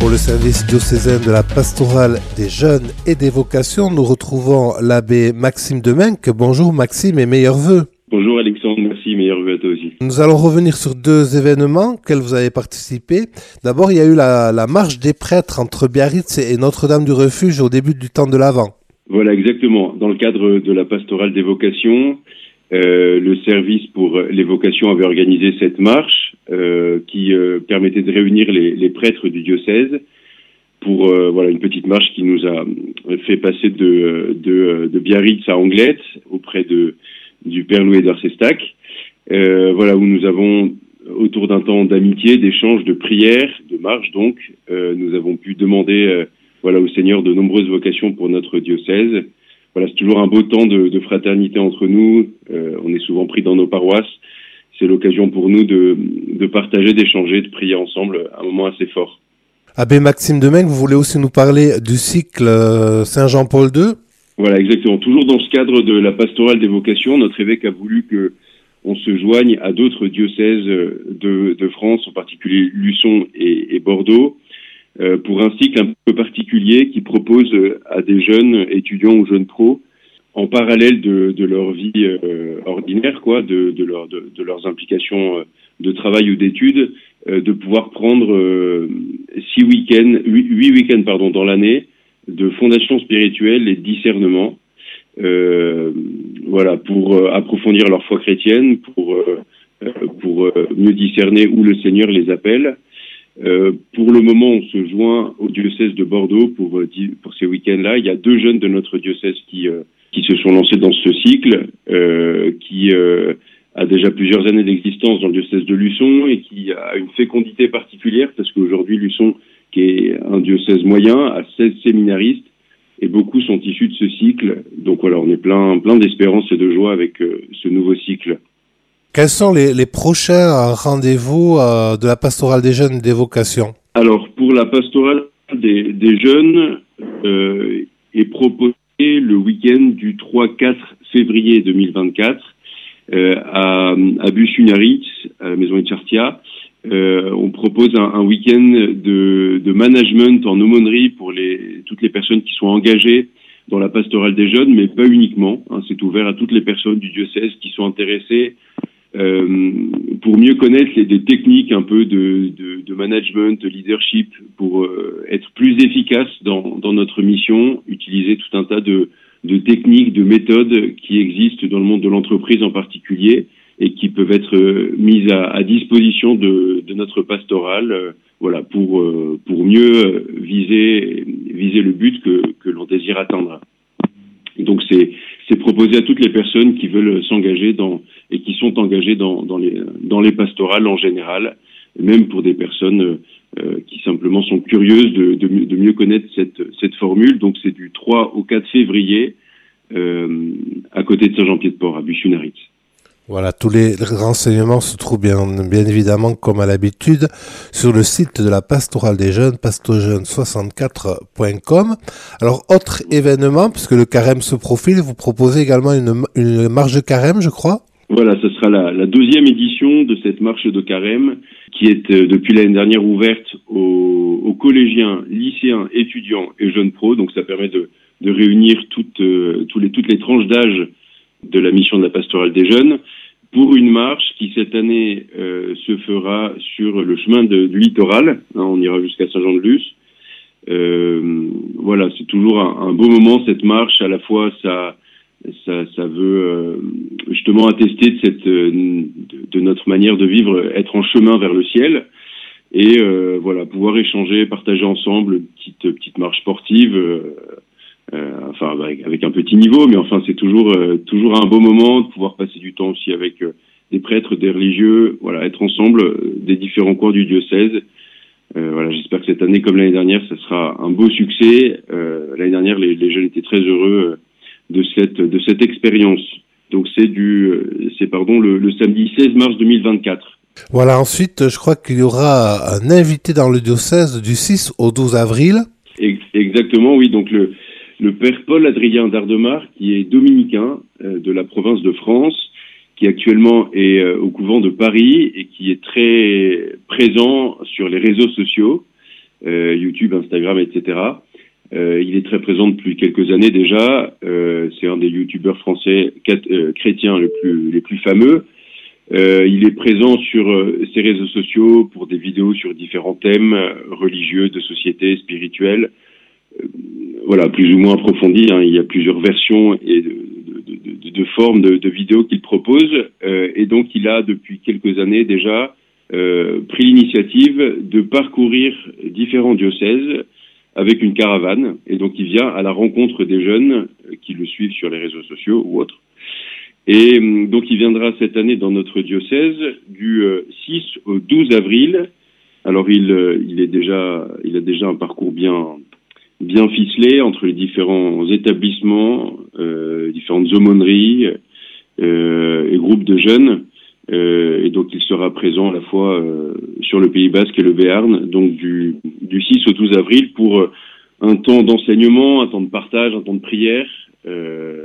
Pour le service diocésain de la pastorale des jeunes et des vocations, nous retrouvons l'abbé Maxime Demenque. Bonjour Maxime et meilleurs vœux. Bonjour Alexandre, merci, meilleurs vœux à toi aussi. Nous allons revenir sur deux événements auxquels vous avez participé. D'abord, il y a eu la, marche des prêtres entre Biarritz et Notre-Dame du Refuge au début du temps de l'Avent. Voilà, exactement. Dans le cadre de la pastorale des vocations, euh, le service pour les vocations avait organisé cette marche euh, qui euh, permettait de réunir les, les, prêtres du diocèse pour euh, voilà une petite marche qui nous a fait passer de, de, de Biarritz à Anglette auprès de du Père Louis d'Arsestac. voilà où nous avons autour d'un temps d'amitié, d'échange, de prière, de marche donc, nous avons pu demander voilà au Seigneur de nombreuses vocations pour notre diocèse. Voilà, c'est toujours un beau temps de, de fraternité entre nous. on est souvent pris dans nos paroisses c'est l'occasion pour nous de, de partager, d'échanger, de prier ensemble, un moment assez fort. Abbé Maxime Demain, vous voulez aussi nous parler du cycle euh, Saint-Jean-Paul II Voilà, exactement. Toujours dans ce cadre de la pastorale des vocations, notre évêque a voulu que on se joigne à d'autres diocèses de, de, France, en particulier Luçon et, et Bordeaux, euh, pour un cycle un peu particulier qui propose à des jeunes étudiants ou jeunes pros en parallèle de, de leur vie euh, ordinaire, quoi, de, de, leur, de, leurs implications euh, de travail ou d'études, euh, de pouvoir prendre six week-ends, huit, huit week-ends pardon dans l'année de fondation spirituelle et de discernement, voilà, pour approfondir leur foi chrétienne, pour pour mieux discerner où le Seigneur les appelle. Euh, pour le moment, on se joint au diocèse de Bordeaux pour, pour ces week-ends-là. Il y a deux jeunes de notre diocèse qui, qui se sont lancés dans ce cycle, euh, qui euh, a déjà plusieurs années d'existence dans le diocèse de Luçon et qui a une fécondité particulière parce qu'aujourd'hui Luçon, qui est un diocèse moyen, a 16 séminaristes et beaucoup sont issus de ce cycle. Donc voilà, on est plein, plein d'espérance et de joie avec euh, ce nouveau cycle. Quels sont les, prochains rendez-vous euh, de la pastorale des jeunes des vocations Alors pour la pastorale des, jeunes euh, est proposé le week-end du 3-4 février 2024 euh, à, à à la maison Echartia. Euh, on propose un, week-end de, management en aumônerie pour toutes les personnes qui sont engagées dans la pastorale des jeunes, mais pas uniquement. Hein, c'est ouvert à toutes les personnes du diocèse qui sont intéressées pour mieux connaître les, techniques un peu de, de, management, de leadership, pour euh, être plus efficace dans, dans, notre mission, utiliser tout un tas de, de, techniques, de méthodes qui existent dans le monde de l'entreprise en particulier et qui peuvent être euh, mises à, disposition de, de, notre pastoral, euh, voilà, pour, pour mieux viser, viser le but que, que l'on désire atteindre. Donc c'est c'est proposé à toutes les personnes qui veulent s'engager dans et qui sont engagées dans, dans, les dans les pastorales en général, même pour des personnes euh, qui simplement sont curieuses de, de, mieux connaître cette, cette formule. Donc c'est du 3 au 4 février euh, à côté de Saint-Jean-Pied-de-Port à Buchunaritz. Voilà, tous les renseignements se trouvent bien, évidemment, comme à l'habitude, sur le site de la pastorale des jeunes, pastojeune64.com. Alors, autre événement, puisque le carême se profile, vous proposez également une, une marche de carême, je crois? Voilà, ce sera la, la, deuxième édition de cette marche de carême, qui est euh, depuis l'année dernière ouverte aux, collégiens, lycéens, étudiants et jeunes pros. Donc, ça permet de, réunir toutes, euh, toutes les tranches d'âge de la mission de la pastorale des jeunes pour une marche qui cette année euh, se fera sur le chemin du littoral. Hein, on ira jusqu'à Saint-Jean-de-Luz. Euh, voilà, c'est toujours un, un, beau moment cette marche. À la fois, ça, ça, ça veut euh, justement attester de cette, euh, de, de, notre manière de vivre, être en chemin vers le ciel, et euh, voilà, pouvoir échanger, partager ensemble, petite petite marche sportive euh, enfin avec, avec, un petit niveau, mais enfin c'est toujours euh, toujours un beau moment de pouvoir passer du temps aussi avec euh, des prêtres, des religieux, voilà, être ensemble des différents cours du diocèse. voilà, j'espère que cette année, comme l'année dernière, ça sera un beau succès. l'année dernière, les, les, jeunes étaient très heureux de cette de cette expérience. Donc c'est du c'est pardon le, le, samedi 16 mars 2024. Voilà, ensuite, je crois qu'il y aura un invité dans le diocèse du 6 au 12 avril. Exactement, oui. Donc le le père Paul Adrien d'Ardemar, qui est dominicain euh, de la province de France, qui actuellement est euh, au couvent de Paris et qui est très présent sur les réseaux sociaux. YouTube, Instagram, etc. il est très présent depuis quelques années déjà. c'est un des youtubeurs français chrétiens les plus, plus fameux. il est présent sur ses réseaux sociaux pour des vidéos sur différents thèmes religieux, de société, spirituels voilà, plus ou moins approfondi. Hein. Il y a plusieurs versions et de, formes de, vidéos qu'il propose. Euh, et donc, il a depuis quelques années déjà euh, pris l'initiative de parcourir différents diocèses avec une caravane. Et donc, il vient à la rencontre des jeunes qui le suivent sur les réseaux sociaux ou autres. Et euh, donc, il viendra cette année dans notre diocèse du 6 au 12 avril. Alors, il, il, est déjà, il a déjà un parcours bien, bien ficelé entre les différents établissements, euh, différentes aumôneries euh, et groupes de jeunes. Euh, et donc il sera présent à la fois euh, sur le Pays Basque et le Béarn, donc du, du 6 au 12 avril pour euh, un temps d'enseignement, un temps de partage, un temps de prière.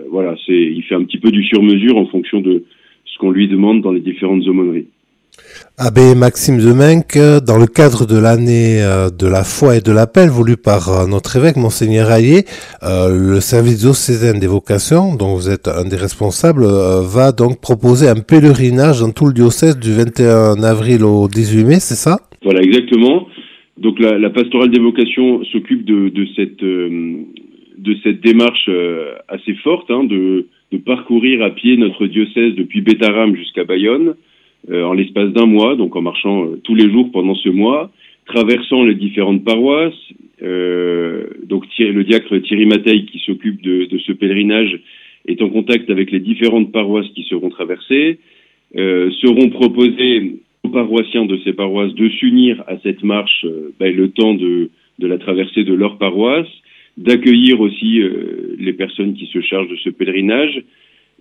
voilà, c'est, il fait un petit peu du sur-mesure en fonction de ce qu'on lui demande dans les différentes aumôneries. Abbé Maxime Demenck, dans le cadre de l'année euh, de la foi et de l'appel voulu par euh, notre évêque, Monseigneur Hayé, euh, le service diocésain des vocations, dont vous êtes un des responsables, va donc proposer un pèlerinage dans tout le diocèse du 21 avril au 18 mai, c'est ça? Voilà, exactement. Donc la, pastorale des vocations s'occupe de, de, cette, de démarche assez forte, hein, de, de parcourir à pied notre diocèse depuis Bétaram jusqu'à Bayonne. Euh, en l'espace d'un mois, donc en marchant euh, tous les jours pendant ce mois, traversant les différentes paroisses. Euh, donc le diacre Thierry Mateil, qui s'occupe de, de, ce pèlerinage, est en contact avec les différentes paroisses qui seront traversées. Euh, seront proposés aux paroissiens de ces paroisses de s'unir à cette marche ben, le temps de, de, la traversée de leur paroisse, d'accueillir aussi les personnes qui se chargent de ce pèlerinage.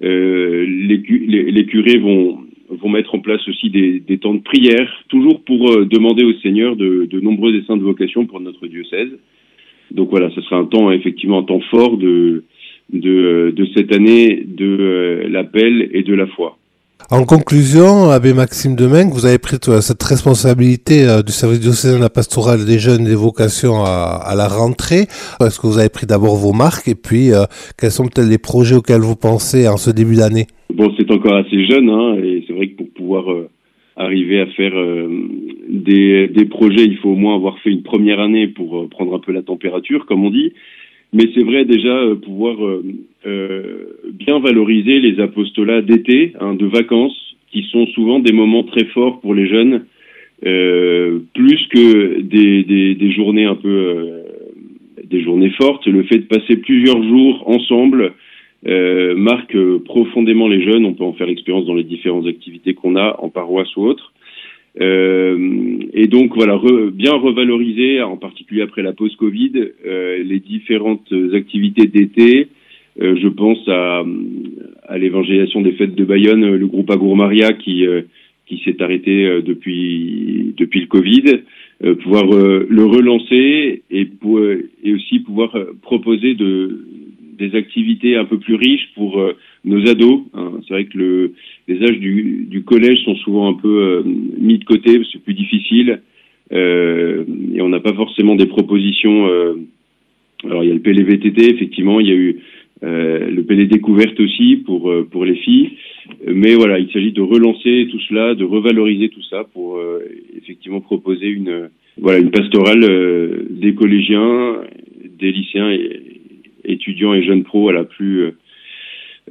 Les, les, les, curés vont, vont mettre en place aussi des, temps de prière, toujours pour euh, demander au Seigneur de, de nombreux dessins de vocation pour notre diocèse. Donc voilà, ce sera un temps, effectivement, un temps fort de, de, de cette année de euh, l'appel et de la foi. En conclusion, Abbé Maxime Demain, vous avez pris cette responsabilité euh, du service diocésain de la pastorale des jeunes et des vocations à, à la rentrée. Est-ce que vous avez pris d'abord vos marques et puis quels sont peut-être les projets auxquels vous pensez en ce début d'année? Bon, c'est encore assez jeune, hein, et c'est vrai que pour pouvoir euh, arriver à faire euh, des, des, projets, il faut au moins avoir fait une première année pour euh, prendre un peu la température, comme on dit. Mais c'est vrai déjà pouvoir bien valoriser les apostolats d'été, hein, de vacances, qui sont souvent des moments très forts pour les jeunes, plus que des, des, des, journées un peu des journées fortes. Le fait de passer plusieurs jours ensemble euh, marque euh, profondément les jeunes. On peut en faire expérience dans les différentes activités qu'on a en paroisse ou autre. Euh, et donc voilà, bien revaloriser, en particulier après la pause Covid, les différentes activités d'été. Je pense à, l'évangélisation des fêtes de Bayonne, le groupe Agour Maria qui qui s'est arrêté depuis depuis le Covid, pouvoir le relancer et aussi pouvoir proposer de des activités un peu plus riches pour euh, nos ados. Hein. C'est vrai que le, les âges du, collège sont souvent un peu euh, mis de côté, c'est plus difficile. Euh, et on n'a pas forcément des propositions. Alors il y a le PLVTT, effectivement, il y a eu le PLD découverte aussi pour pour les filles. Mais voilà, il s'agit de relancer tout cela, de revaloriser tout ça pour effectivement proposer une voilà une pastorale des collégiens, des lycéens et, étudiants et jeunes pros à la plus euh,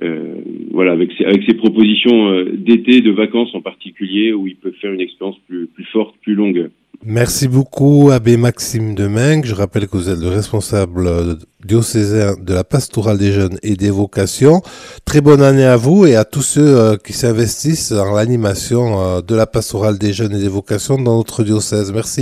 euh, voilà avec ces, avec ces propositions euh, d'été, de vacances en particulier, où ils peuvent faire une expérience plus, plus forte, plus longue. Merci beaucoup, Abbé Maxime Demengue. Je rappelle que vous êtes le responsable diocésain de la pastorale des jeunes et des vocations. Très bonne année à vous et à tous ceux qui s'investissent dans l'animation de la pastorale des jeunes et des vocations dans notre diocèse. Merci.